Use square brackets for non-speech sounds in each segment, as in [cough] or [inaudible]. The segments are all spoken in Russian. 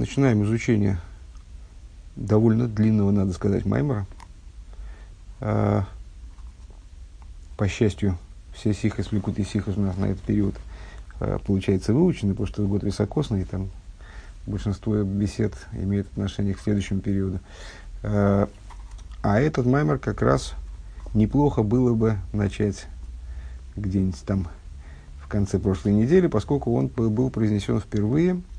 Начинаем изучение довольно длинного, надо сказать, маймера. А, по счастью, все сихос, лекут и сихос у нас на этот период а, получается выучены, потому что год високосный, там большинство бесед имеет отношение к следующему периоду. А, а этот маймер как раз неплохо было бы начать где-нибудь там в конце прошлой недели, поскольку он был произнесен впервые –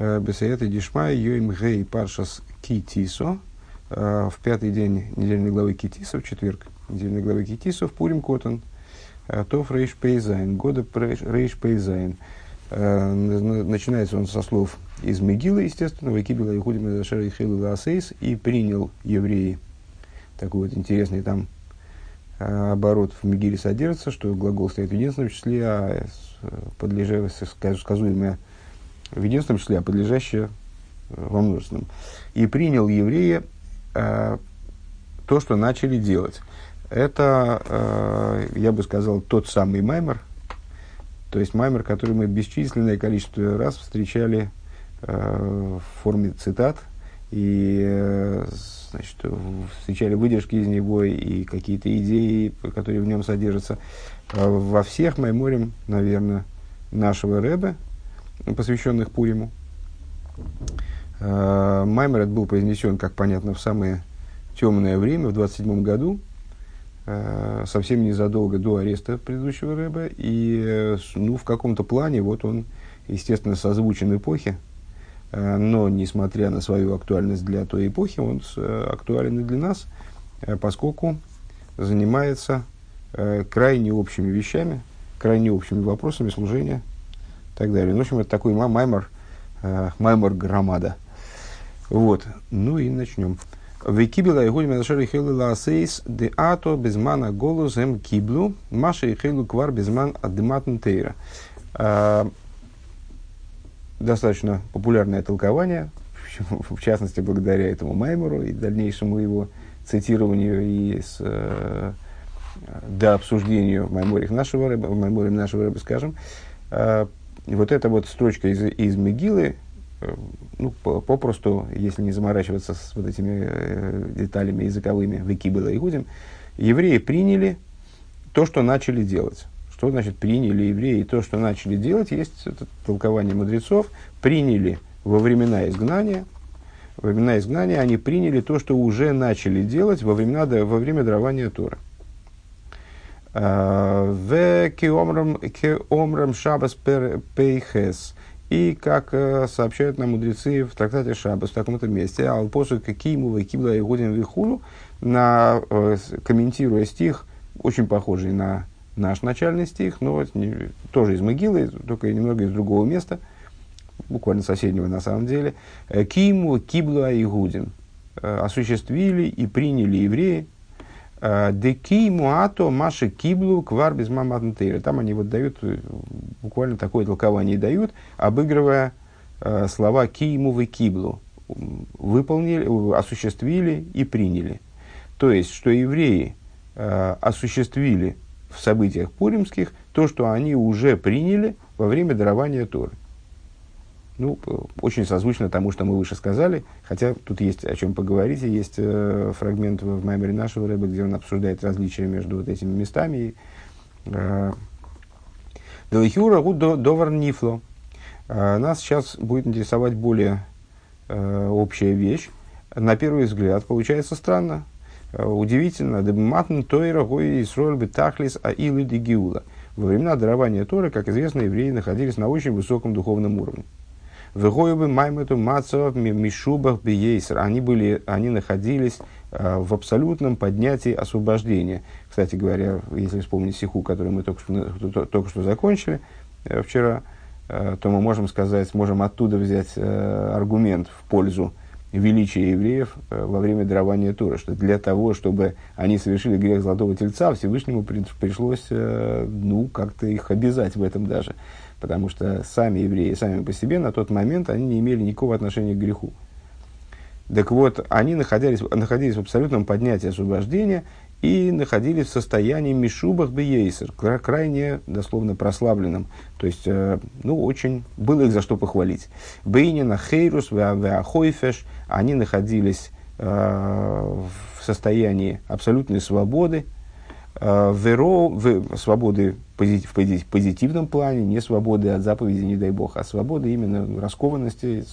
Э, בסייעתא דשמיא יום ה' פרשת כי תשא э, в пятый день недельной главы Китисо, в четверг недельной главы Китисо, в Пурим Котон, э, תרפ"ז, года רפ"ז. Начинается он со слов из Мегилы, естественно, וקיבל היהודים את אשר החלו לעשות, и принял евреи. Такой вот интересный там оборот в Мегиле содержится, что глагол стоит в единственном числе, а подлежащее, сказуемое в единственном числе, а подлежащее э, во множественном. И принял евреи э, то, что начали делать. Это, э, я бы сказал, тот самый маймер, то есть маймер, который мы бесчисленное количество раз встречали э, в форме цитат и э, значит, встречали выдержки из него и какие-то идеи, которые в нем содержатся. Э, во всех майморем, наверное, нашего Рэба, посвященных Пуриму. Э, Маймер был произнесен, как понятно, в самое темное время, в 27 году, э, совсем незадолго до ареста предыдущего Рэба. И э, ну, в каком-то плане вот он, естественно, созвучен эпохе, но, несмотря на свою актуальность для той эпохи, он актуален и для нас, поскольку занимается крайне общими вещами, крайне общими вопросами служения так далее. Ну, в общем, это такой маймор, э, маймор громада. Вот. Ну и начнем. Викибила и гульма нашер хилу ласейс де ато безмана голос эм киблу маша и хилу квар безман адематн тейра. Э, достаточно популярное толкование, в частности, благодаря этому Маймору и дальнейшему его цитированию и с, э, до обсуждению в Майморе нашего рыба, в нашего рыба, скажем, э, и вот эта вот строчка из, из Мегилы, э, ну, попросту, если не заморачиваться с вот этими э, деталями языковыми, веки было и будем, евреи приняли то, что начали делать. Что значит приняли евреи то, что начали делать? Есть это толкование мудрецов. Приняли во времена изгнания, во времена изгнания они приняли то, что уже начали делать во, времена, во время дарования Тора. В кеомрам шабас пейхес. И, как э, сообщают нам мудрецы в трактате Шабас в таком-то месте, алпосу какиму векибла и годин вихулу, на, э, комментируя стих, очень похожий на наш начальный стих, но тоже из могилы, только немного из другого места, буквально соседнего на самом деле. «Э, Киму кибла и гудин. Осуществили и приняли евреи, Деки муато маши киблу квар без маматнтейра. Там они вот дают, э, буквально такое толкование дают, обыгрывая э, слова киему вы киблу. Выполнили, осуществили и приняли. То есть, что евреи э, осуществили в событиях пуримских то, что они уже приняли во время дарования Торы. Ну, очень созвучно тому, что мы выше сказали, хотя тут есть о чем поговорить, и есть э, фрагмент в Маймере нашего рыба, где он обсуждает различия между вот этими местами. Э, Делахиура довар нифло. Э, нас сейчас будет интересовать более э, общая вещь. На первый взгляд получается странно, э, удивительно. Дебматн тойра гой исроль бетахлис а илы дигиула. Во времена дарования Торы, как известно, евреи находились на очень высоком духовном уровне. Вегоевы маймету мацов мишубах биейсер. Они, были, они находились э, в абсолютном поднятии освобождения. Кстати говоря, если вспомнить стиху, который мы только что, только что закончили э, вчера, э, то мы можем сказать, можем оттуда взять аргумент в пользу величия евреев во время дарования Тура, что для того, чтобы они совершили грех Золотого Тельца, Всевышнему пришлось ну, как-то их обязать в этом даже потому что сами евреи, сами по себе на тот момент, они не имели никакого отношения к греху. Так вот, они находились, находились в абсолютном поднятии освобождения, и находились в состоянии мишубах бейсер, крайне, дословно, прославленном. То есть, э, ну, очень, было их за что похвалить. Бейнина, Хейрус, Веахойфеш, они находились э, в состоянии абсолютной свободы, веро, в, свободы в позитивном плане, не свободы от заповеди, не дай бог, а свободы именно раскованности,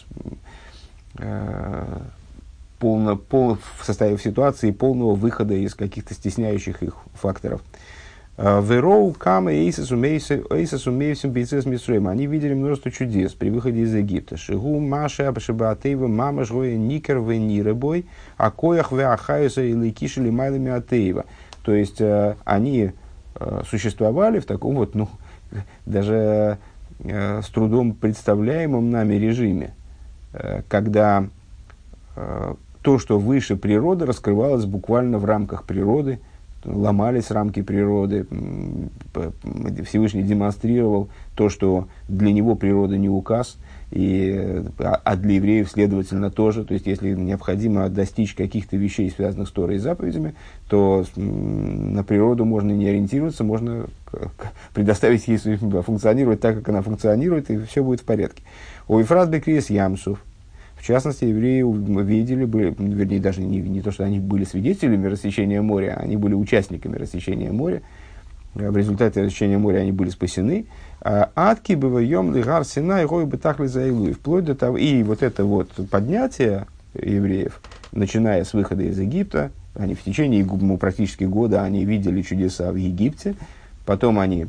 полно, пол, в состоянии в ситуации полного выхода из каких-то стесняющих их факторов. А, Вероу, Кама, Эйсес, Умейсим, Бейцес, Мисрем. Они видели множество чудес при выходе из Египта. Шигу, Маша, Абашабаатеева, Мама, Жроя, Никер, Вениребой, Акоях, Веахаюса, и Лейкиши, Майлами, Атеева. То есть, э, они э, существовали в таком вот, ну, даже э, с трудом представляемом нами режиме, когда то, что выше природы, раскрывалось буквально в рамках природы, ломались рамки природы, Всевышний демонстрировал то, что для него природа не указ, и, а, для евреев, следовательно, тоже. То есть, если необходимо достичь каких-то вещей, связанных с Торой и заповедями, то на природу можно не ориентироваться, можно предоставить ей функционировать так, как она функционирует, и все будет в порядке. У Ефрат Бекрис Ямсов, в частности, евреи видели, были, вернее, даже не, не то, что они были свидетелями рассечения моря, они были участниками рассечения моря. В результате рассечения моря они были спасены. А Атки бываем лигар сина и рой бы так ли Вплоть до того, и вот это вот поднятие евреев, начиная с выхода из Египта, они в течение ну, практически года они видели чудеса в Египте, потом они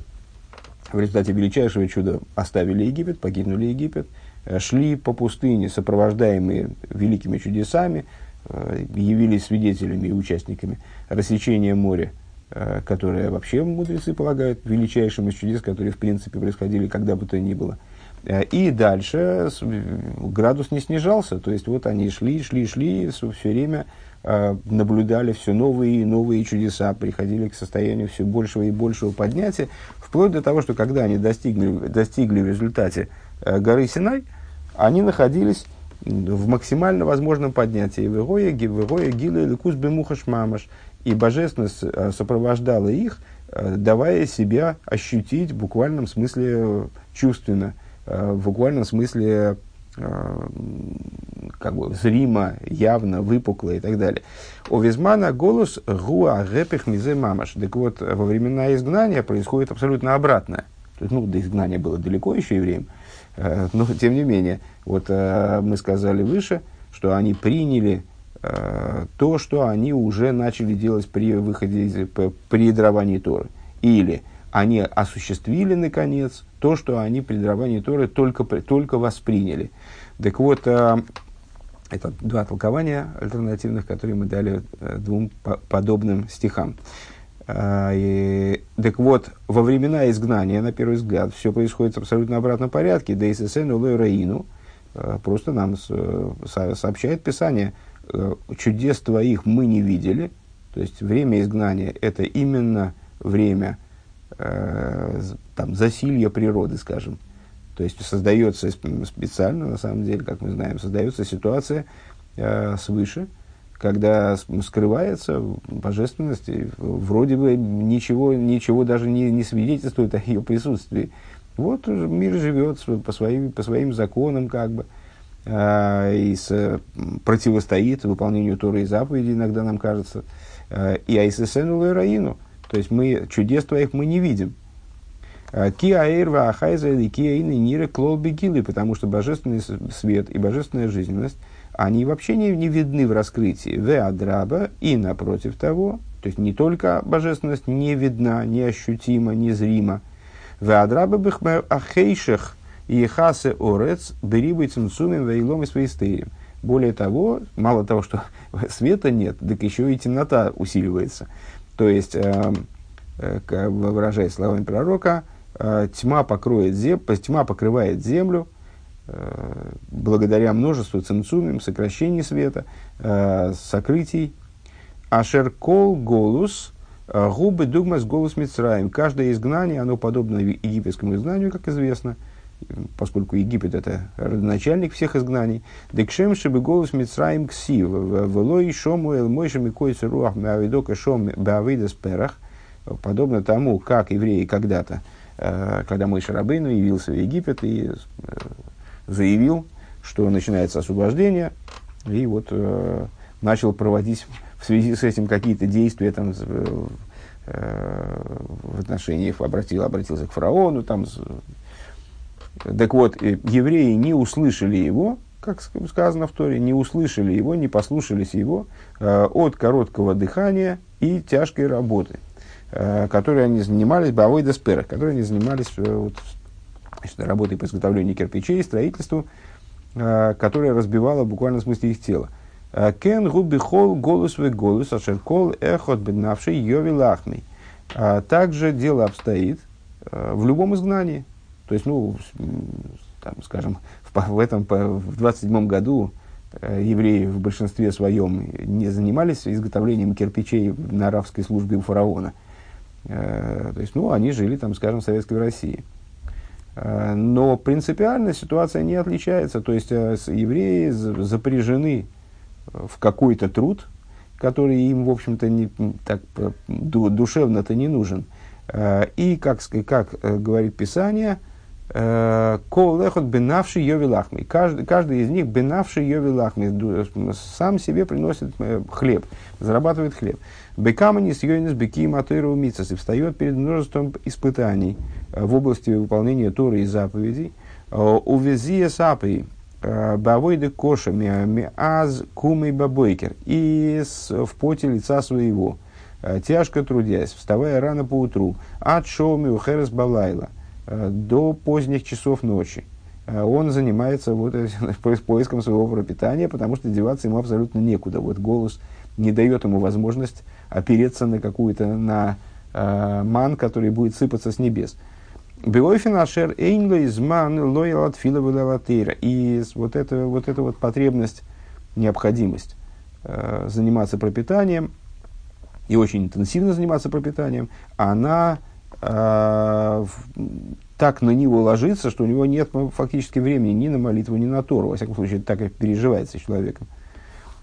в результате величайшего чуда оставили Египет, покинули Египет, Э, шли по пустыне, сопровождаемые великими чудесами, э, явились свидетелями и участниками рассечения моря, э, которое вообще мудрецы полагают величайшим из чудес, которые в принципе происходили когда бы то ни было. И дальше градус не снижался, то есть вот они шли, шли, шли, все время наблюдали все новые и новые чудеса, приходили к состоянию все большего и большего поднятия, вплоть до того, что когда они достигли, достигли в результате горы Синай, они находились в максимально возможном поднятии. Вегоя, Вегоя, Гила, Ликус, Бемухаш, Мамаш. И божественность э, сопровождала их, э, давая себя ощутить в буквальном смысле э, чувственно, в буквальном смысле как бы зримо, явно, выпукло и так далее. У Визмана голос гуа гепех мизе мамаш. Так вот, во времена изгнания происходит абсолютно обратное. То есть, ну, до изгнания было далеко еще евреям. Э, но, тем не менее, вот мы сказали выше, что они приняли то, что они уже начали делать при выходе, из, при даровании Торы. Или они осуществили, наконец, то, что они при даровании Торы только, только восприняли. Так вот, это два толкования альтернативных, которые мы дали двум подобным стихам. А, так вот, во времена изгнания, на первый взгляд, все происходит в абсолютно обратном порядке. Да и ССН Раину а, просто нам сообщает Писание, э, чудес твоих мы не видели. То есть время изгнания – это именно время э, там, засилья природы, скажем. То есть создается специально, на самом деле, как мы знаем, создается ситуация э, свыше – когда скрывается божественность, вроде бы ничего, ничего даже не, не свидетельствует о ее присутствии. Вот мир живет по своим, по своим законам, как бы, э, и с, противостоит выполнению Торы и заповедей, иногда нам кажется, э, и айсесену лэраину, то есть мы, чудес твоих мы не видим. Ки аэрва ахайза или ки аины ниры клол бегилы, потому что божественный свет и божественная жизненность – они вообще не, не видны в раскрытии. Веадраба и напротив того, то есть не только божественность не видна, не ощутима, не зрима. Веадраба бихмер ахейших и хасе орец берибы цимцумим вейлом и своистерим. Более того, мало того, что [laughs] света нет, так еще и темнота усиливается. То есть, э, э, выражаясь словами пророка, э, тьма, покроет зем, тьма покрывает землю, благодаря множеству цинцумим, сокращений света, сокрытий. Ашеркол голус, губы дугмас голос Мицраем. Каждое изгнание, оно подобно египетскому изгнанию, как известно. Поскольку Египет это родоначальник всех изгнаний, декшем шибы голос Мицраим кси, велой шому эл мойшем и койцы руах мавидока шом бавидас перах, подобно тому, как евреи когда-то, э, когда мой Шарабейну явился в Египет и э, заявил, что начинается освобождение, и вот э, начал проводить в связи с этим какие-то действия там, в отношении, обратил, обратился к фараону, там, так вот, евреи не услышали его, как сказано в Торе, не услышали его, не послушались его э, от короткого дыхания и тяжкой работы, э, которой они занимались, бавой деспера, которой они занимались э, вот, работой по изготовлению кирпичей, строительству, которая разбивала буквально в смысле их тела. Э, Кен губи хол голос вы голос, ашер кол эхот беднавший йови лахми. А также дело обстоит в любом изгнании, то есть, ну, там, скажем, в, в этом, в 27 году э, евреи в большинстве своем не занимались изготовлением кирпичей на арабской службе у фараона. Э, то есть, ну, они жили, там, скажем, в Советской России. Э, но принципиально ситуация не отличается. То есть, евреи запряжены в какой-то труд, который им, в общем-то, не, так душевно-то не нужен. И, как, как говорит Писание, Э, Кол лехот бенавший йови лахми. Каждый, каждый из них бенавший йови лахми. Сам себе приносит э, хлеб, зарабатывает хлеб. Бекаманис йойнес беки матыру мицас. И встает перед множеством испытаний э, в области выполнения Торы и заповедей. Увезия сапы. Бавойды коша аз кумой бабойкер. И в поте лица своего, тяжко трудясь, вставая рано по утру, от шоми ухерес балайла – Э, до поздних часов ночи. Э, он занимается вот [laughs] поиском своего пропитания, потому что деваться ему абсолютно некуда. Вот голос не дает ему возможность опереться на какую-то, на э, ман, который будет сыпаться с небес. Белойфинашер эйнло изман лоялат филовелалатейра. И вот эта вот, эта вот потребность, необходимость э, заниматься пропитанием, и очень интенсивно заниматься пропитанием, она э, так на него ложится, что у него нет фактически времени ни на молитву, ни на Тору. Во всяком случае, так и переживается человеком.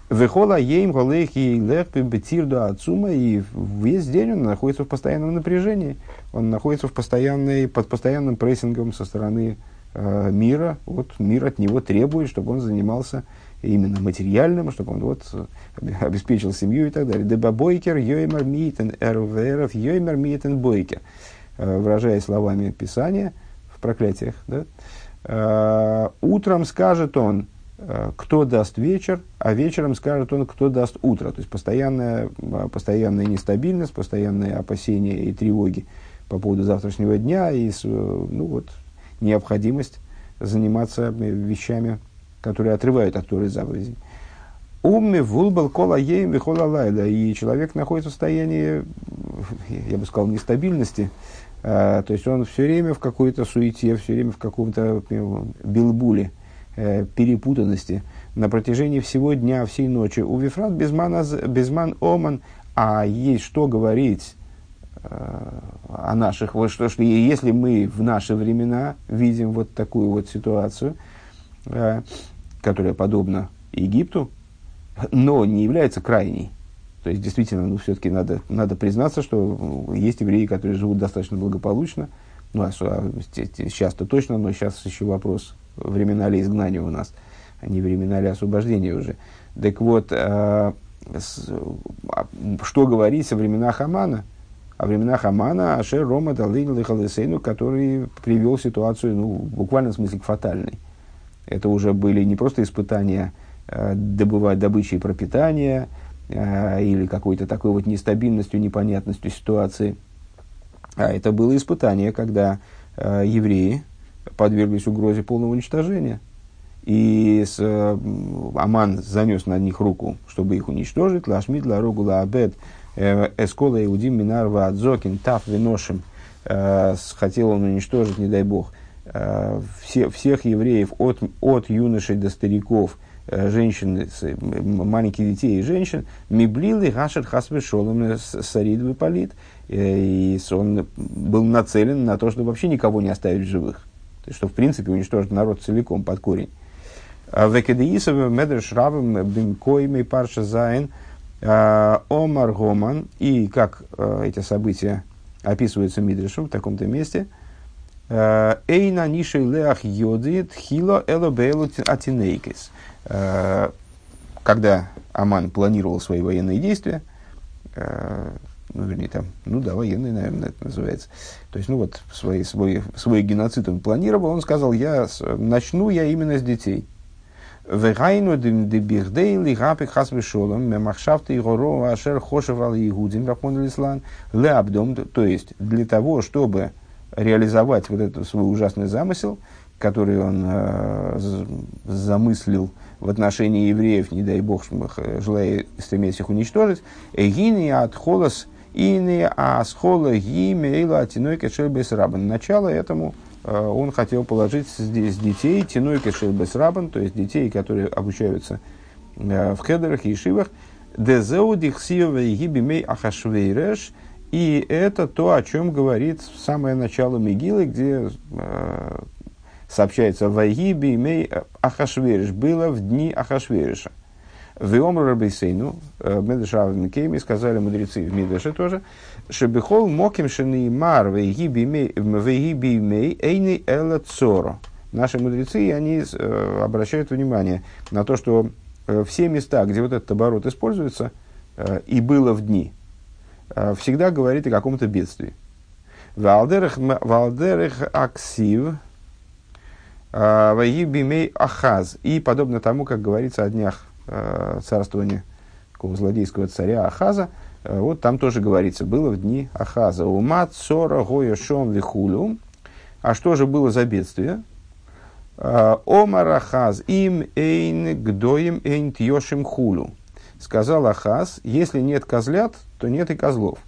Вехола ейм голехи лехпи бетирду отцума, и весь день он находится в постоянном напряжении. Он находится в постоянной, под постоянным прессингом со стороны э, мира. Вот мир от него требует, чтобы он занимался именно материальным, чтобы он вот [laughs] обеспечил семью и так далее. Дебабойкер йоймер митен эрверов йоймер митен бойкер. Э, выражая словами Писания в проклятиях, да? Э, утром скажет он, э, кто даст вечер, а вечером скажет он, кто даст утро. То есть постоянная, постоянная нестабильность, постоянные опасения и тревоги по поводу завтрашнего дня и ну, вот, необходимость заниматься вещами, которые отрывают от Торы заповедей. Умми вулбал кола ейм вихола лайда. И человек находится в состоянии, я бы сказал, нестабильности. А, то есть он все время в какой-то суете, все время в каком-то э, билбуле, э, перепутанности на протяжении всего дня, всей ночи. У Вифрат безман, безман оман, а есть что говорить э, о наших, вот что, что если мы в наши времена видим вот такую вот ситуацию, которая подобна Египту, но не является крайней. То есть, действительно, ну, все-таки надо, надо признаться, что есть евреи, которые живут достаточно благополучно. Ну, а, а сейчас-то точно, но сейчас еще вопрос, времена ли изгнания у нас, а не времена ли освобождения уже. Так вот, э, а, что говорить о временах Амана? О временах Амана Ашер Рома Далин Лихалесейну, который привел ситуацию, ну, в смысле, к фатальной. Это уже были не просто испытания э, добывать добычи и пропитания, э, или какой-то такой вот нестабильностью, непонятностью ситуации. А это было испытание, когда э, евреи подверглись угрозе полного уничтожения. И с, э, Аман занес на них руку, чтобы их уничтожить. Лашмид ларогу лаабед э, эскола иудим минар ваадзокин тав виношим. Хотел он уничтожить, не дай бог, все, всех евреев от, от юношей до стариков, э, женщин, маленьких детей и женщин, מבלי להשאיר חס ושלום שריד ופליט. Э, и он был нацелен на то, чтобы вообще никого не оставить живых. То что в принципе уничтожит народ целиком под корень. А וכדאיתא במדרש רבה במקומו פרשה ז' а, אמר המן. И как эти события описываются Мидришем в таком-то месте. Эйна нишей леах йодит хило эло бейлу атинейкис. Когда Аман планировал свои военные действия, ну, вернее, там, ну да, военный, наверное, это называется. То есть, ну вот, свой, свой, свой геноцид он планировал, он сказал, я начну я именно с детей. Вегайну дебихдей лигапик хасвешолом, мемахшафты и горо ашер хошевал игудим, рахмон лислан, леабдом, то есть, для того, чтобы реализовать вот этот свой ужасный замысел, который он э, замыслил в отношении евреев, не дай бог, желая стремясь их уничтожить, эгини от холос Ины асхола гимейла атиной кешель рабан. Начало этому э, он хотел положить здесь детей, тиной кешель рабан, то есть детей, которые обучаются э, в хедерах и шивах. דזהו דכתיב ויהי בימי אחשורוש. И это то, о чем говорит самое начало Мегилы, где э, сообщается «ויהי בימי אחשורוש» было в дни Ахашвериша. ואמרו רבותינו, э, במדרש במקומו, сказали мудрецы в Мидеше тоже, שבכל מקום שנאמר ויהי בימי אינו אלא צרה. Наши мудрецы, они э, обращают внимание на то, что э, все места, где вот этот оборот используется, и было в дни, всегда говорит о каком-то бедствии. Валдерах аксив, Ваибимей Ахаз. И подобно тому, как говорится о днях э, царствования такого злодейского царя Ахаза, э, вот там тоже говорится, было в дни Ахаза. Умат, сора, гоя, шом, вихулю. А что же было за бедствие? Э, Омар Ахаз, им эйн гдоим эйн тьошим хулю. Сказал Ахаз, если нет козлят, то нет и козлов.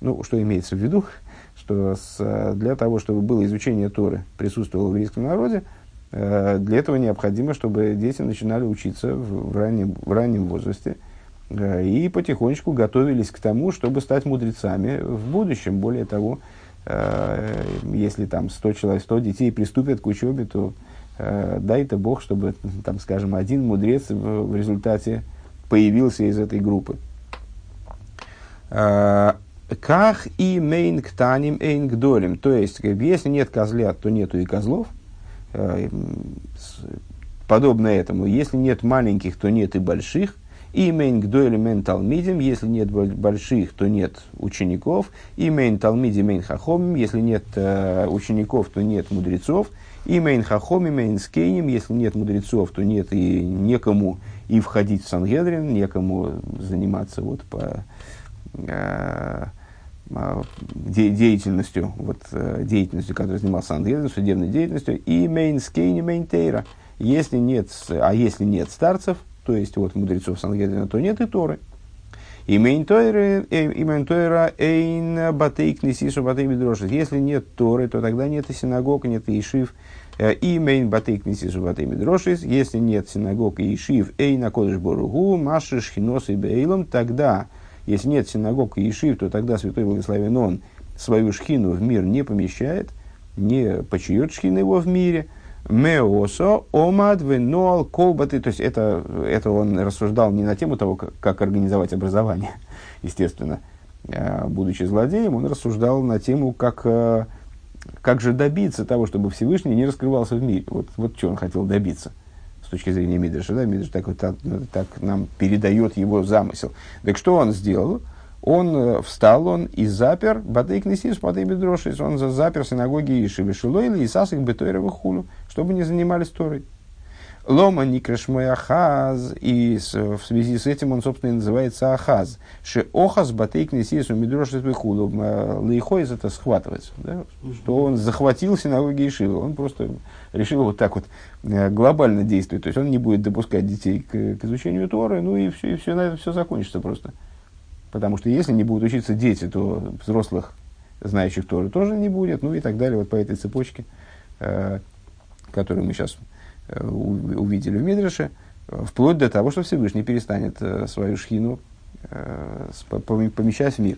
Ну, что имеется в виду? [laughs] Что с, для того, чтобы было изучение Торы, присутствовало в еврейском народе, Э, для этого необходимо, чтобы дети начинали учиться в раннем, в раннем возрасте э, и потихонечку готовились к тому, чтобы стать мудрецами в будущем. Более того, э, если там 100 человек, 100 детей приступят к учебе, то дай-то Бог, чтобы, там, скажем, один мудрец в результате появился из этой группы. כך אם אין קטנים אין גדולים. То есть, если нет козлят, то нету и козлов – Э, подобно этому. Если нет маленьких, то нет и больших. אם אין גדולים אין תלמידים, если нет больших, то нет учеников. אם אין תלמידים אין חכמים, если нет э, учеников, то нет мудрецов. אם אין חכמים אין זקנים, если нет мудрецов, то нет и некому и входить в Сангедрин, некому заниматься вот по э, а, де, деятельностью, вот, э, деятельностью, которой занимался Сангедрин, судебной деятельностью, אם אין זקנים אין תורה. Если нет, а если нет старцев, то есть вот мудрецов Сангедрина, то нет и Торы. И мейнтойра эйн батейк несишу батей бедрошит. Если нет Торы, то тогда нет и синагог, нет и ишив. Э, и мейн батейк несишу батей бедрошит. Если нет синагог и ишив, эйн на кодыш боругу, маши шхинос и бейлом, тогда если нет синагог и ишив, то тогда Святой Благословен Он свою шхину в мир не помещает, не почует шхина его в мире. Меосо, омад, венуал, колбаты. То есть это, это он рассуждал не на тему того, как, как организовать образование, [laughs] естественно. А, будучи злодеем, он рассуждал на тему, как, э, как же добиться того, чтобы Всевышний не раскрывался в мире. Вот, вот что он хотел добиться точки зрения Мидраша, да, Мидраш так, так, так нам передает его замысел. Так что он сделал? Он э, встал, он и запер Батейк Несис, Батей Бедрошис, он запер синагоги Ишивы Шилойли и Сасик Бетойрова Хулу, чтобы не занимались Торой. Лома никреш мой ахаз, и в связи с этим он, собственно, и называется ахаз. Ше охаз батейк несису мидрошит вихуду. Лейхойз это схватывается. Да? Что он захватил синагоги Ишивы. Он просто решил вот так вот э, глобально действовать. То есть он не будет допускать детей к, к изучению Торы, ну и все, и все на этом все закончится просто. Потому что если не будут учиться дети, то взрослых, знающих Торы, тоже не будет, ну и так далее, вот по этой цепочке, э, которую мы сейчас Э, увидели в Мидреше, э, вплоть до того, что Всевышний перестанет э, свою шхину помещать в мир.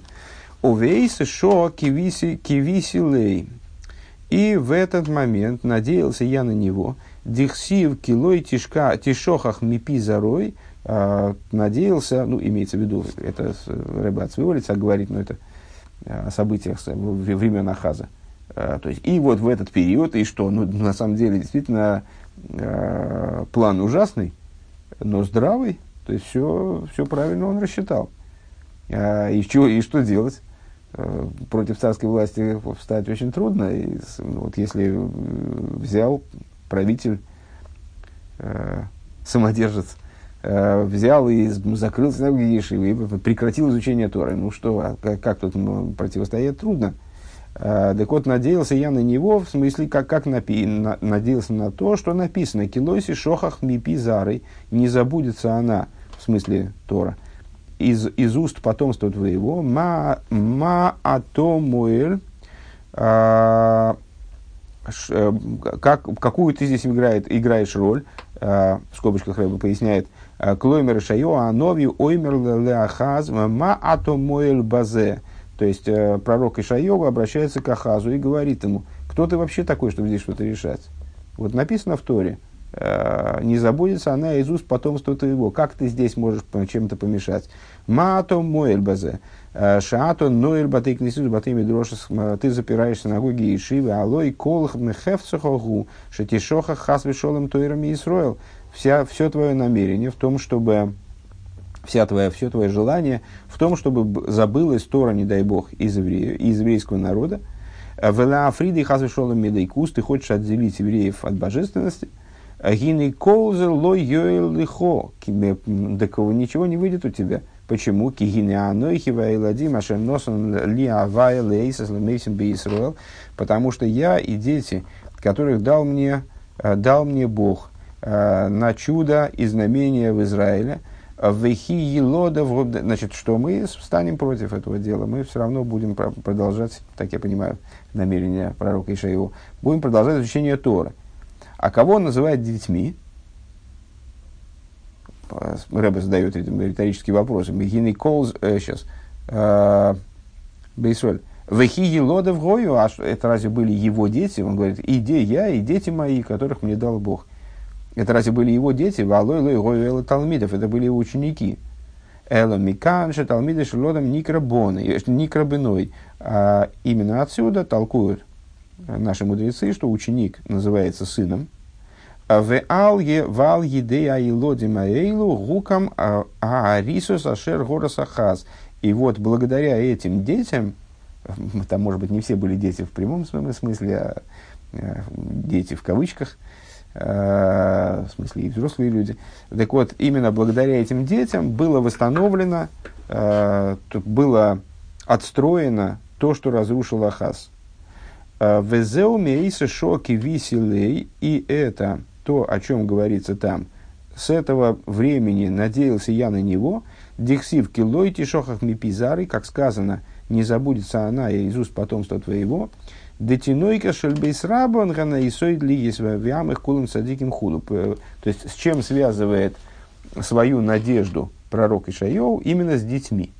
Овейс шо кивиси лей. И в этот момент надеялся я на него. Дихсив килой тишка тишохах мипи зарой. Э, надеялся, ну, имеется в виду, это Рэбе от своего лица говорит, но это о событиях времен Ахаза. То есть, и вот в этот период, и что, ну, на самом деле, действительно, план ужасный, но здравый, то есть все, все правильно он рассчитал. А, и, что, и что делать? А, против царской власти встать очень трудно. И, ну, вот если э, взял правитель, э, самодержец, э, взял и закрыл синагоги Ешивы, и прекратил изучение Торы. Ну что, а как, как тут противостоять трудно? Э, так вот, надеялся я на него, в смысле, как, как напи, на, надеялся на то, что написано «Килойси шохах мипи зары, не забудется она» в смысле Тора, из, из уст потомства твоего, ма, ма атомуэль, а, э, как, какую ты здесь играет, играешь роль, а, в скобочках Рэба поясняет, «А, Клоймер Шайо, Анови, Оймер Леахаз, Ма Атомуэль Базе. То есть э, пророк Ишайова обращается к Ахазу и говорит ему, кто ты вообще такой, чтобы здесь что-то решать? Вот написано в Торе, Э, не забудется она из уст потомства твоего. Как ты здесь можешь чем-то помешать? Маато моэль базе. Э, Шаато ноэль батей кнесус батей медрошес. Ты запираешь синагоги и шивы. Алой колх мехевцехогу. Шатишоха хас вишолем тойрами Исроил. Вся, все твое намерение в том, чтобы вся твоя, все твое желание в том, чтобы забылась Тора, не дай Бог, из, евреев, из еврейского народа. Вела Африды хас вишолем медайкус. Ты хочешь отделить евреев от божественности – Гины колзер лой йоэл лихо. Так ничего не выйдет у тебя. Почему? Потому что я и дети, которых дал мне, э, дал мне Бог э, на чудо и знамения в Израиле, Вехи елода, значит, что мы станем против этого дела, мы все равно будем продолжать, так я понимаю, намерение пророка Ишаеву, будем продолжать изучение Тора. А кого он называет детьми? Рэбе задает риторический вопрос. Бегины колз, э, сейчас, э, Бейсроль. Вехи елода в гою, а это разве были его дети? Он говорит, иди я и дети мои, которых мне дал Бог. Это разве были его дети? Валой лой гою эла талмидов, это были его ученики. Эла миканша талмиды шелодом никрабоны, э, никрабиной. А именно отсюда толкуют наши мудрецы, что ученик называется сыном. А в алге вал еде аилоди маэйлу гукам аарисус ашер горасахаз. И вот благодаря этим детям, там, может быть, не все были дети в прямом смысле, а, а дети в кавычках, а, в смысле и взрослые люди. Так вот, именно благодаря этим детям было восстановлено, было отстроено то, что разрушил Ахаз. Везеу мейса шоки виселей, и это то, о чем говорится там. С этого времени надеялся я на него, диксив килой тишохах мипизары, как сказано, не забудется она из уст потомства твоего, детинойка шельбейс рабангана и сойдли есть в их кулым садиким худу. То есть, с чем связывает свою надежду пророк Ишайоу именно с детьми.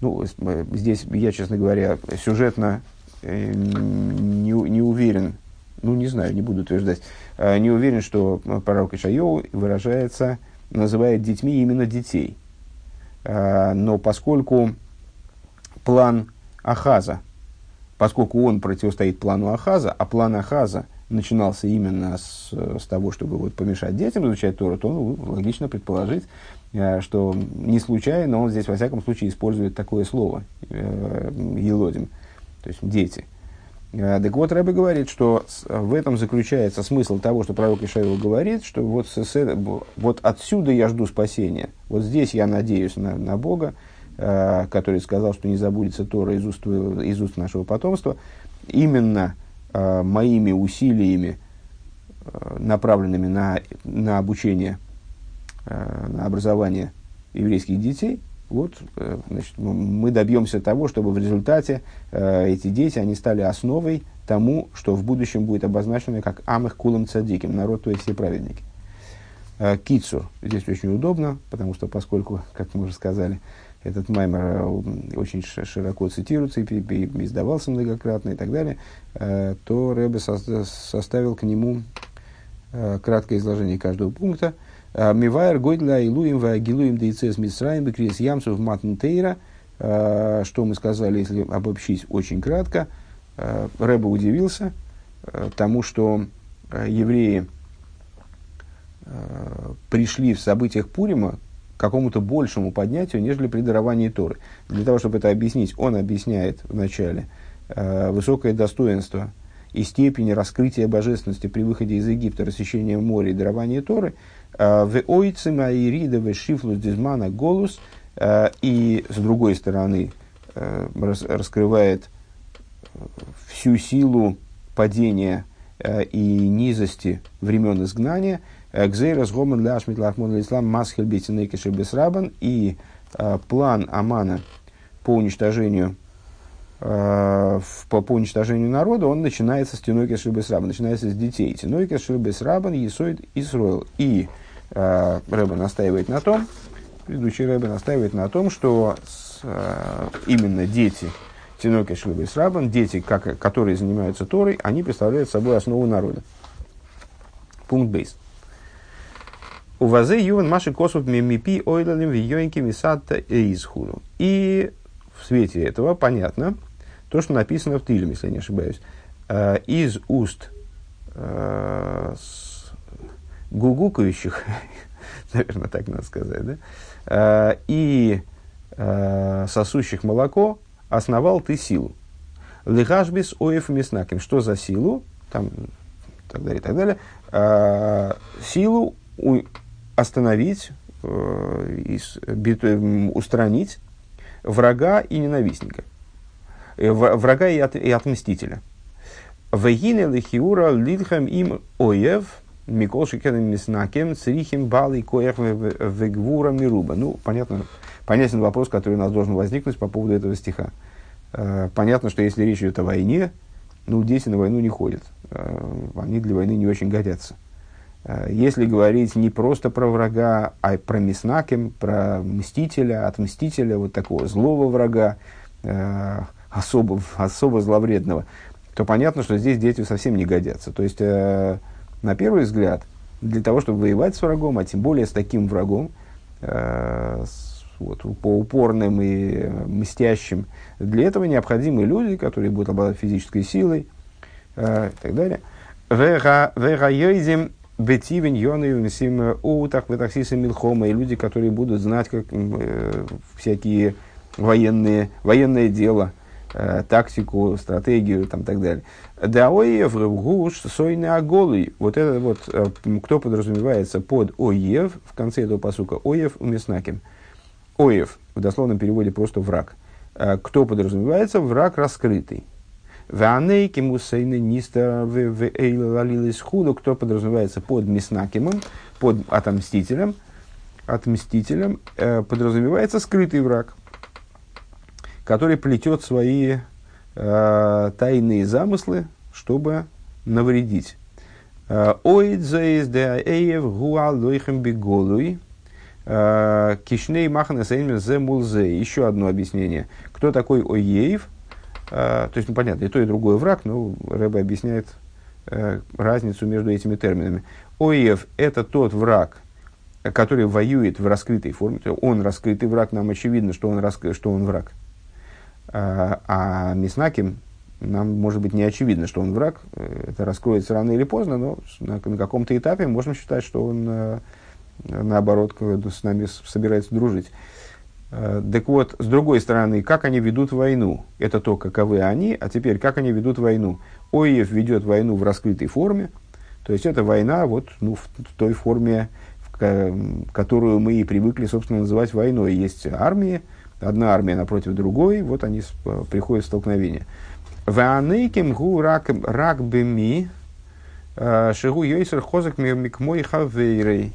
Ну, здесь я, честно говоря, сюжетно Э, не, не уверен, ну не знаю, не буду утверждать, э, не уверен, что пророк Ишайоу выражается, называет детьми именно детей. Э, но поскольку план Ахаза, поскольку он противостоит плану Ахаза, а план Ахаза начинался именно с, с того, чтобы вот помешать детям изучать Тору, то ну, логично предположить, что не случайно он здесь, во всяком случае, использует такое слово, елодим то есть дети. Э, так вот, Рэбе говорит, что в этом заключается смысл того, что пророк Ишаил говорит, что вот, с, вот отсюда я жду спасения. Вот здесь я надеюсь на, на Бога, э, который сказал, что не забудется Тора из уст, из уст нашего потомства. Именно э, моими усилиями, направленными на, на обучение, на образование еврейских детей – вот, э, значит, мы добьемся того, чтобы в результате э, эти дети, они стали основой тому, что в будущем будет обозначено как Амых Кулам Цадиким, народ, то есть все праведники. Э, Кицу здесь очень удобно, потому что поскольку, как мы уже сказали, этот маймер э, очень широко цитируется и издавался многократно и так далее, э, то Рэбе составил к нему краткое изложение каждого пункта. Мивайр гойдля илуем ваагилуем дейцес мисраем бекрес ямцев матнтейра. Что мы сказали, если обобщить очень кратко. Рэбе удивился тому, что евреи пришли в событиях Пурима какому-то большему поднятию, нежели при даровании Торы. Для того, чтобы это объяснить, он объясняет вначале э, высокое достоинство и степень раскрытия божественности при выходе из Египта, рассечения моря и дарования Торы. Э, в ойцема и рида шифлус дизмана голус. Э, и, с другой стороны, э, рас, раскрывает всю силу падения и низости времен изгнания – Гзейрас Гоман Ляшмит Лахмон Ислам Масхель Бетинекиши Бесрабан и э, план Амана по уничтожению э, по, по уничтожению народа, он начинается с Тинойка Шибесрабан, начинается с детей. Тинойка Шибесрабан, Есоид, Исроил. И э, Рэбе настаивает на том, предыдущий Рэбе настаивает на том, что с, э, именно дети Тинойка Шибесрабан, дети, как, которые занимаются Торой, они представляют собой основу народа. Пункт бейс. У вазе ювен маши косов мимипи ойлалим виёньки мисатта эйзхуру. И в свете этого понятно то, что написано в Тилем, если я не ошибаюсь. Э, из уст э, гугукающих, [laughs] наверное, так надо сказать, да? Э, и сосущих молоко основал ты силу. Лихашбис оев мяснаким. Что за силу? Там, так далее, и так далее. Силу остановить, э, э, устранить врага и ненавистника, э, врага и, от, и отмстителя. Вегине лихиура лидхам им оев, Микол Шикеном Миснакем, Црихим Бали Коях Вегвура Мируба. Ну, понятно, понятен вопрос, который у нас должен возникнуть по поводу этого стиха. Понятно, что если речь идет о войне, ну, дети на войну не ходят. Они для войны не очень годятся. Э, если говорить не просто про врага, а про Миснаким, про мстителя, отмстителя, вот такого злого врага, э, особо, особо зловредного, то понятно, что здесь дети совсем не годятся. То есть, э, на первый взгляд, для того, чтобы воевать с врагом, а тем более с таким врагом, с, вот, по упорным и мстящим, для этого необходимы люди, которые будут обладать физической силой и так далее. Бетивен, Йоны, Месим, Утах, Ветаксиса, Милхома, и люди, которые будут знать как, э, всякие военные, военное дело, э, тактику, стратегию там, так далее. Даоев, Ревгуш, Сойны Аголый. Вот это вот, э, кто подразумевается под Оев, в конце этого посука, Оев Умеснаким. Оев, в дословном переводе просто враг. Э, кто подразумевается? Враг раскрытый. Ванейки мусейны ниста в эйлалилис худу, кто подразумевается под миснакимом, под отомстителем, отмстителем, э, подразумевается скрытый враг, который плетет свои э, тайные замыслы, чтобы навредить. Оидзаис де гуал лойхем биголуй. Э, Кишней маханесейн зе мулзе. Еще одно объяснение. Кто такой Оеев? А, то есть, ну, понятно, и то, и другое враг, но Рэбе объясняет э, разницу между этими терминами. Оев – это тот враг, который воюет в раскрытой форме. Он раскрытый враг, нам очевидно, что он, раск... что он враг. А, а Миснаким, нам может быть не очевидно, что он враг. Это раскроется рано или поздно, но на, на каком-то этапе можем считать, что он, э, наоборот, с нами собирается дружить. Э, так вот, с другой стороны, как они ведут войну? Это то, каковы они, а теперь, как они ведут войну? Оев ведет войну в раскрытой форме, то есть это война вот, ну, в той форме, в которую мы и привыкли, собственно, называть войной. Есть армии, одна армия напротив другой, вот они приходят в столкновение. Ваанейким гу рак э, шигу йойсер хозак микмой хавейрей.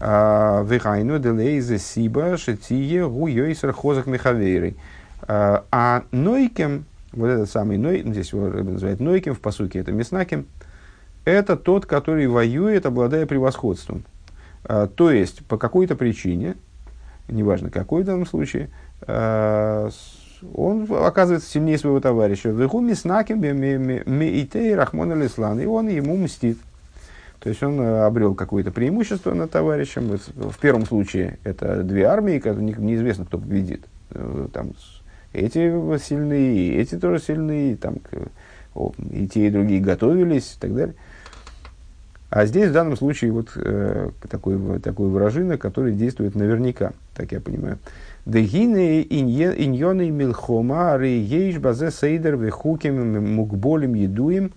А, Вихайну делейзе сиба шетие гу йойсер хозак михавейрой. А, а нойкем, вот этот самый ной, здесь его называют нойкем в посуке, это мяснакем, это тот, который воюет, обладая превосходством. А, то есть, по какой-то причине неважно какой в данном случае, э, он оказывается сильнее своего товарища. Веху миснаким меитей рахмон алислан. И он ему мстит. То есть он э, обрел какое-то преимущество над товарищем. В первом случае это две армии, неизвестно, кто победит. Э, там, эти сильные, и эти тоже сильные, там, и те, и другие готовились и так далее. А здесь в данном случае вот э, такой, такой выражение, который действует наверняка, так я понимаю. Дегины иньоны милхома ейш базе сейдер вехуким мукболем едуем.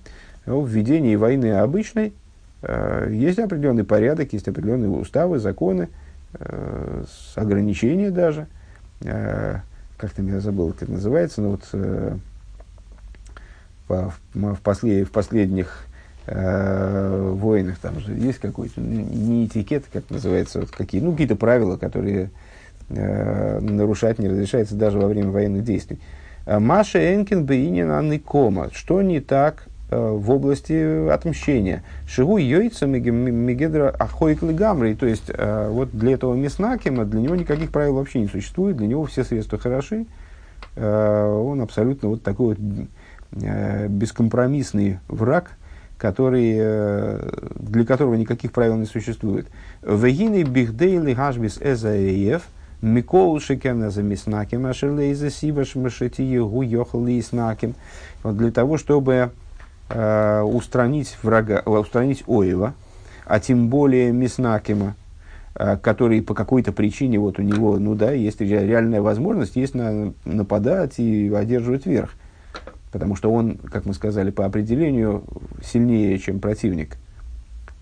В ведении войны обычной есть определенный порядок, есть определенные уставы, законы, э, ограничения даже. Э, как там я забыл, как это называется, но вот э, в, послед, в последних э, войнах там же есть какой-то, не этикет, как называется, вот какие, ну, какие-то правила, которые Э, нарушать не разрешается даже во время военных действий. Маша Энкин Бейнин Анны Кома. Что не так э, в области отмщения? Шигу йойца мегедра ахойкли гамри. То есть, э, вот для этого Меснакима, для него никаких правил вообще не существует, для него все средства хороши. Он абсолютно вот такой вот бескомпромиссный враг, который, для которого никаких правил не существует. Вегины бихдейли гашбис эзаеев – Микол шикена за миснаким, ашерлейза сиваш машити егу йохал. Вот для того, чтобы э, устранить врага, устранить Оева, а тем более Миснакима, э, который по какой-то причине вот у него, ну да, есть реальная возможность, есть на, нападать и одерживать верх. Потому что он, как мы сказали, по определению сильнее, чем противник.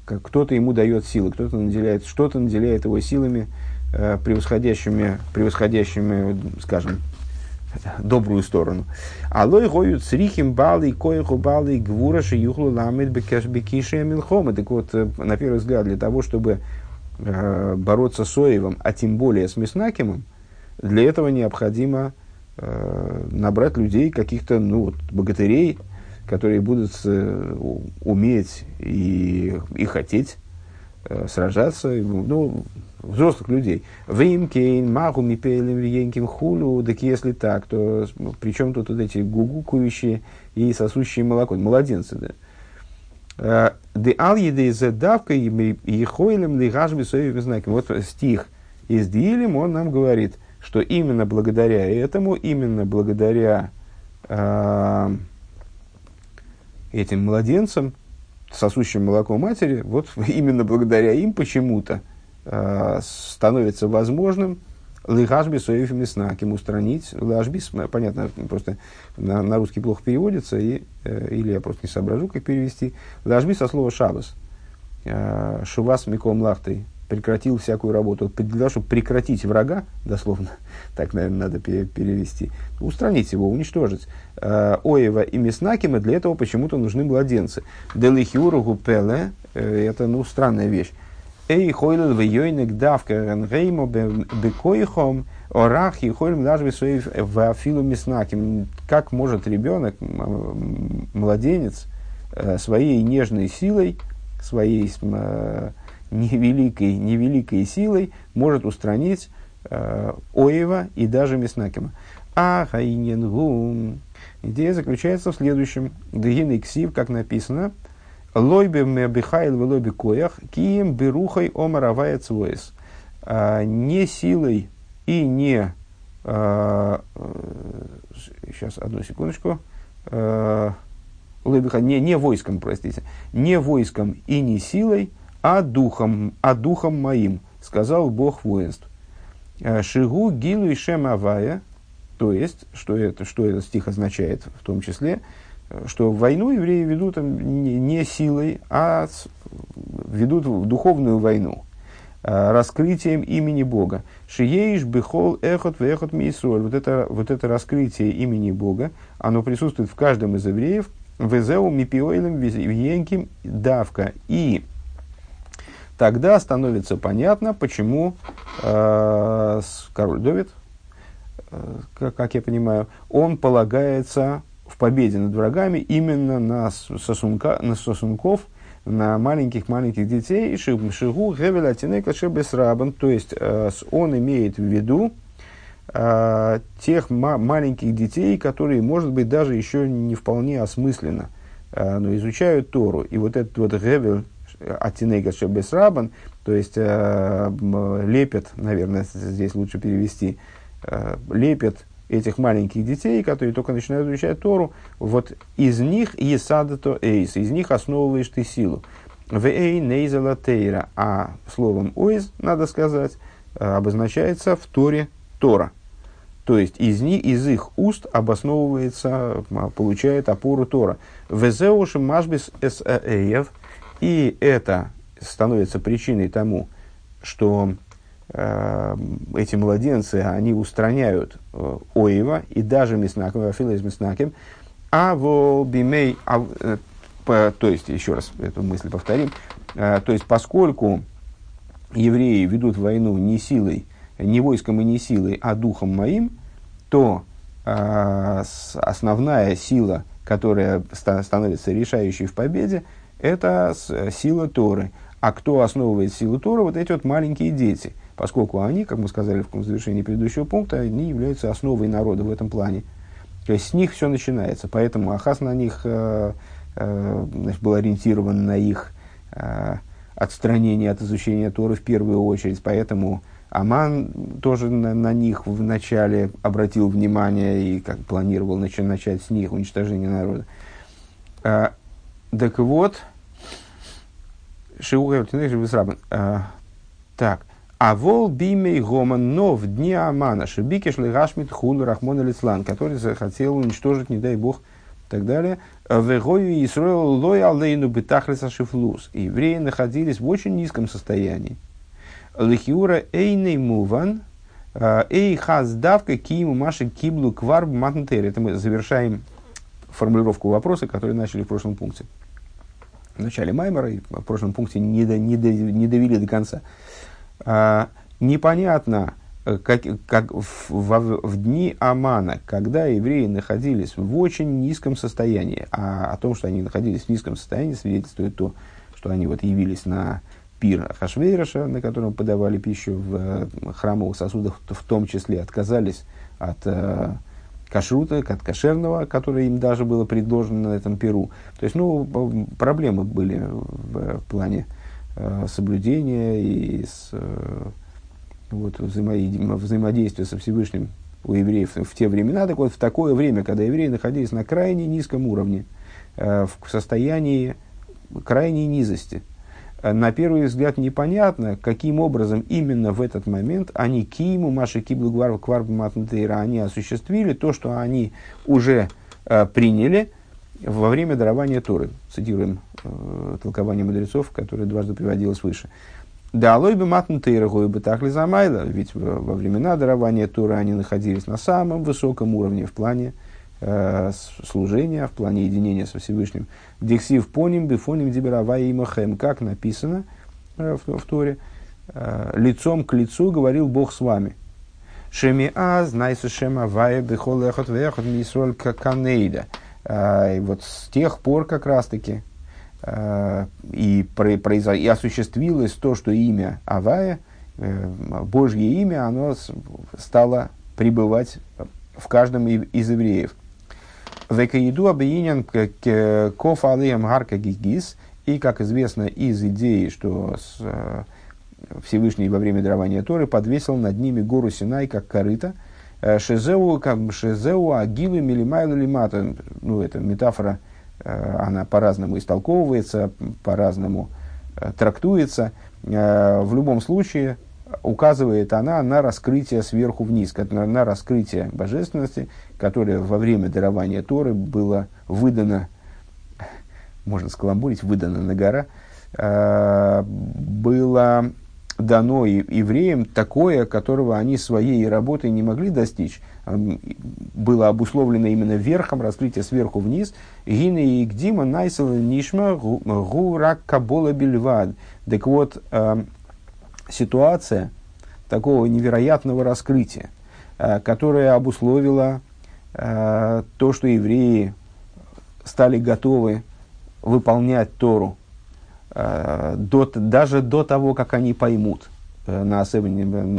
Кто-то ему дает силы, кто-то наделяет, что-то наделяет его силами, Э, превосходящими, превосходящими, скажем, добрую сторону. Алой гоют срихим балы, коеху балы, гвура шиюхлу ламит бекишия милхома. Так вот, э, на первый взгляд, для того, чтобы э, бороться с Оевом, а тем более с Меснакимом, для этого необходимо э, набрать людей, каких-то ну, вот, богатырей, которые будут э, уметь и, и хотеть сражаться, ну, взрослых людей. ואם כן, מהו מפי עוללים ויונקים כולי. Так если так, то ну, при чем тут вот эти гугукующие и сосущие молоко? Младенцы, да. Э, דעל ידי זה דווקא יכולים להשבית אויב ומתנקם. Вот стих из Теилим, он нам говорит, что именно благодаря этому, именно благодаря э, этим младенцам, сосущим молоко матери, вот [laughs] именно благодаря им почему-то Э, становится возможным Лыгашби соевими снаким устранить. Лыгашбис, понятно, просто на, на русский плохо переводится, и, э, или я просто не соображу, как перевести. Лыгашби со слова шабас. Э, Шувас миком лахтой прекратил всякую работу. Для того, чтобы прекратить врага, дословно, [laughs] так, наверное, надо перевести, устранить его, уничтожить. Оева и Меснакима для этого почему-то нужны младенцы. Делихиуру гупеле, это, ну, странная вещь. Эй, хойлел в йойнек давка рангеймо бекоихом, орах и хойлем даже в афилу миснаким. Как может ребенок, младенец, э, своей нежной силой, своей э, невеликой, невеликой силой может устранить э, Оева и даже Меснакима. А хайненгум. Идея заключается в следующем. Дагин ксив, как написано, Лойбе мебихайл в лойбе коях, кием берухой омаравая цвоес. А, не силой и не... А, сейчас, одну секундочку. А, не, не войском, простите. Не войском и не силой, а духом, а духом моим, сказал Бог воинств. Шигу гилу и шем авая, то есть, что, это, что этот стих означает в том числе, что войну евреи ведут не силой, а ведут духовную войну, раскрытием имени Бога. Шиеиш бехол эхот в эхот мисроль. Вот это, вот это раскрытие имени Бога, оно присутствует в каждом из евреев. Везеу мипиойлем венким давка. И тогда становится понятно, почему э, король Довид, э, как, как я понимаю, он полагается в победе над врагами именно на, сосунка, на сосунков на маленьких-маленьких детей, шигу гевеля тинека шебесрабан, то есть он имеет в виду тех маленьких детей, которые, может быть, даже еще не вполне осмысленно, но изучают Тору. И вот этот вот гевель атинека шебесрабан, то есть лепят, наверное, здесь лучше перевести, лепят этих маленьких детей, которые только начинают изучать Тору, вот из них есадато эйс, из них основываешь ты силу. Вей нейзела тейра, а словом ойз, надо сказать, э, обозначается в Торе Тора. То есть из, них, из их уст обосновывается, получает опору Тора. Везеуш машбис эсэев, и это становится причиной тому, что Э, эти младенцы, они устраняют э, Оева и даже Миснаком, Афила из Миснаким, а бимей, а, э, то есть, еще раз эту мысль повторим, то есть, поскольку евреи ведут войну не силой, не войском и не силой, а духом моим, то основная сила, которая становится решающей в победе, это сила Торы. А кто основывает силу Торы? Вот эти вот маленькие дети – поскольку они, как мы сказали в завершении предыдущего пункта, они являются основой народа в этом плане. То есть с них все начинается. Поэтому Ахас на них э, э, значит, был ориентирован на их э, отстранение от изучения Торы в первую очередь. Поэтому Аман тоже на, на них вначале обратил внимание и как планировал начать, начать с них уничтожение народа. Э, так вот, э, Так, а вол бимей гоман, но в дни Амана, шибикиш лигашмит хул рахмон лицлан, который захотел уничтожить, не дай бог, и так далее. Вегою Исроил лой алейну бетахлиса шифлус. Евреи находились в очень низком состоянии. Лихиура эйней муван, э, эй хаздавка киему маши киблу квар матнтер. Это мы завершаем формулировку вопроса, который начали в прошлом пункте. В начале Маймера и в прошлом пункте не, до, не, до, не довели до конца. А, непонятно, э, как, как в, в, в дни Амана, когда евреи находились в очень низком состоянии, а о том, что они находились в низком состоянии, свидетельствует то, что они вот явились на пир Хашвейраша, на котором подавали пищу в э, храмовых сосудах, в том числе отказались от э, кашрута, от кошерного, которое им даже было предложено на этом пиру. То есть, ну, проблемы были в, в плане Э, соблюдения и с, э, вот, взаимодействия со Всевышним у евреев в те времена. Так вот, в такое время, когда евреи находились на крайне низком уровне, э, в состоянии крайней низости, на первый взгляд непонятно, каким образом именно в этот момент они киму, маши киблу кварб они осуществили то, что они уже приняли во время дарования Торы. Цитируем э, толкование мудрецов, которое дважды приводилось выше. Да, алой бы матн тейрагой бы так ли замайла, ведь во времена дарования Торы они находились на самом высоком уровне в плане э, служения, в плане единения со Всевышним. Дексив поним, бифоним диберавай и махем, как написано э, в, в Торе, э, лицом к лицу говорил Бог с вами. Шеми аз, найсу шема вая, бихол эхот вехот, мисроль канейда. И вот с тех пор как раз-таки и, произо... и осуществилось то, что имя Авая, э, Божье имя, оно стало пребывать в каждом из евреев. Векаиду объединен ков алеем гарка гигис, и, как известно из идеи, что с, э, Всевышний во время дарования Торы подвесил над ними гору Синай, как корыто – Э, шезеу, как шезеу, агилу, милимайлу, лимата. Ну, это метафора, э, она по-разному истолковывается, по-разному трактуется. В любом случае, указывает она на раскрытие сверху вниз, на раскрытие божественности, которое во время дарования Торы было выдано, можно скаламбурить, выдано на гора, было дано евреям такое, которого они своей работой не могли достичь, было обусловлено именно верхом, раскрытие сверху вниз. Гина и Гдима найсел нишма гурак кабола бельвад. Так вот, э, ситуация такого невероятного раскрытия, э, которая обусловила э, то, что евреи стали готовы выполнять Тору до, даже до того, как они поймут, на асев,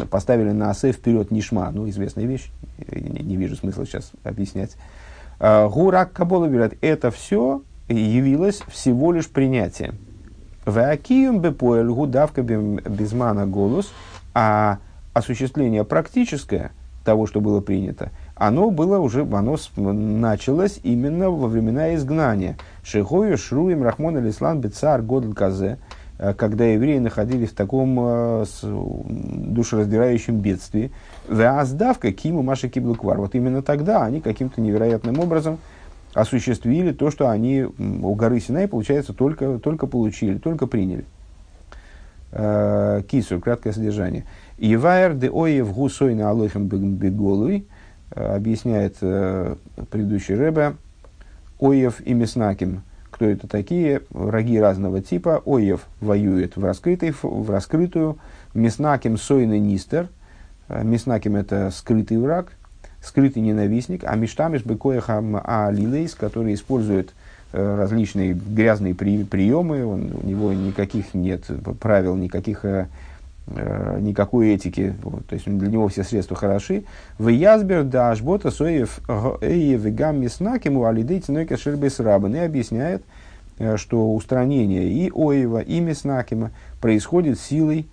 поставили на асев вперед нишма, ну, известная вещь, не, не вижу смысла сейчас объяснять. Гурак Кабола говорят, это все явилось всего лишь принятием. Веакием бепоэль гудавка безмана голос, а осуществление практическое того, что было принято, оно было уже, оно началось именно во времена изгнания. Шехою, Шруем, Рахмон, Алислан, Бецар, Годл, Казе, э, когда евреи находились в таком э, душераздирающем бедствии. Веаздавка, Киму, Маша, Киблуквар. Вот именно тогда они каким-то невероятным образом осуществили то, что они у горы Синай, получается, только, только получили, только приняли. Э, Кису, краткое содержание. Ивайр де оев гусой на алохем беголуй, объясняет э, предыдущий Рэбе, оев и меснаким. Кто это такие? Враги разного типа. Оев воюет в, раскрытый, в раскрытую. Меснаким сойный нистер. Меснаким это скрытый враг скрытый ненавистник, а миштамиш бекоехам алилейс, который использует э, различные грязные при, приемы, он, у него никаких нет правил, никаких, э, э, никакой этики, вот, то есть для него все средства хороши. В язбер да ашбота соев вегам миснакиму алидей цинойка шербес рабан и объясняет, что устранение и Оева, и Меснакима происходит силой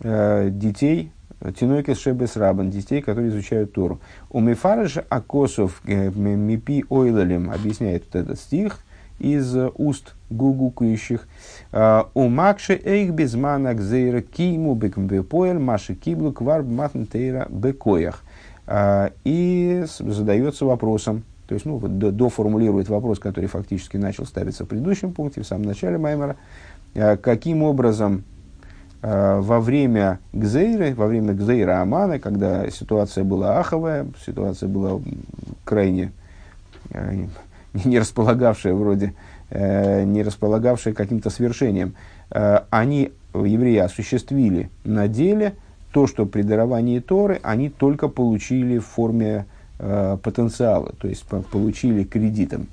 э, детей Тинойкес Шебес Рабан, детей, которые изучают Тору. У Мифарыша Акосов э, Мипи Ойлалем объясняет вот этот стих из уст гугукающих. «А, у Макши Эйх Безмана Гзейра Киму Бекмбепоэль Маши Киблу Квар Матнтейра Бекоях. А, и задается вопросом, то есть, ну, доформулирует вопрос, который фактически начал ставиться в предыдущем пункте, в самом начале Маймера, а, каким образом во время Гзейры, во время Гзейра Амана, когда ситуация была аховая, ситуация была крайне не располагавшая вроде, э, не располагавшая каким-то свершением, они, евреи, осуществили на деле то, что при даровании Торы они только получили в форме потенциала, то есть получили кредитом.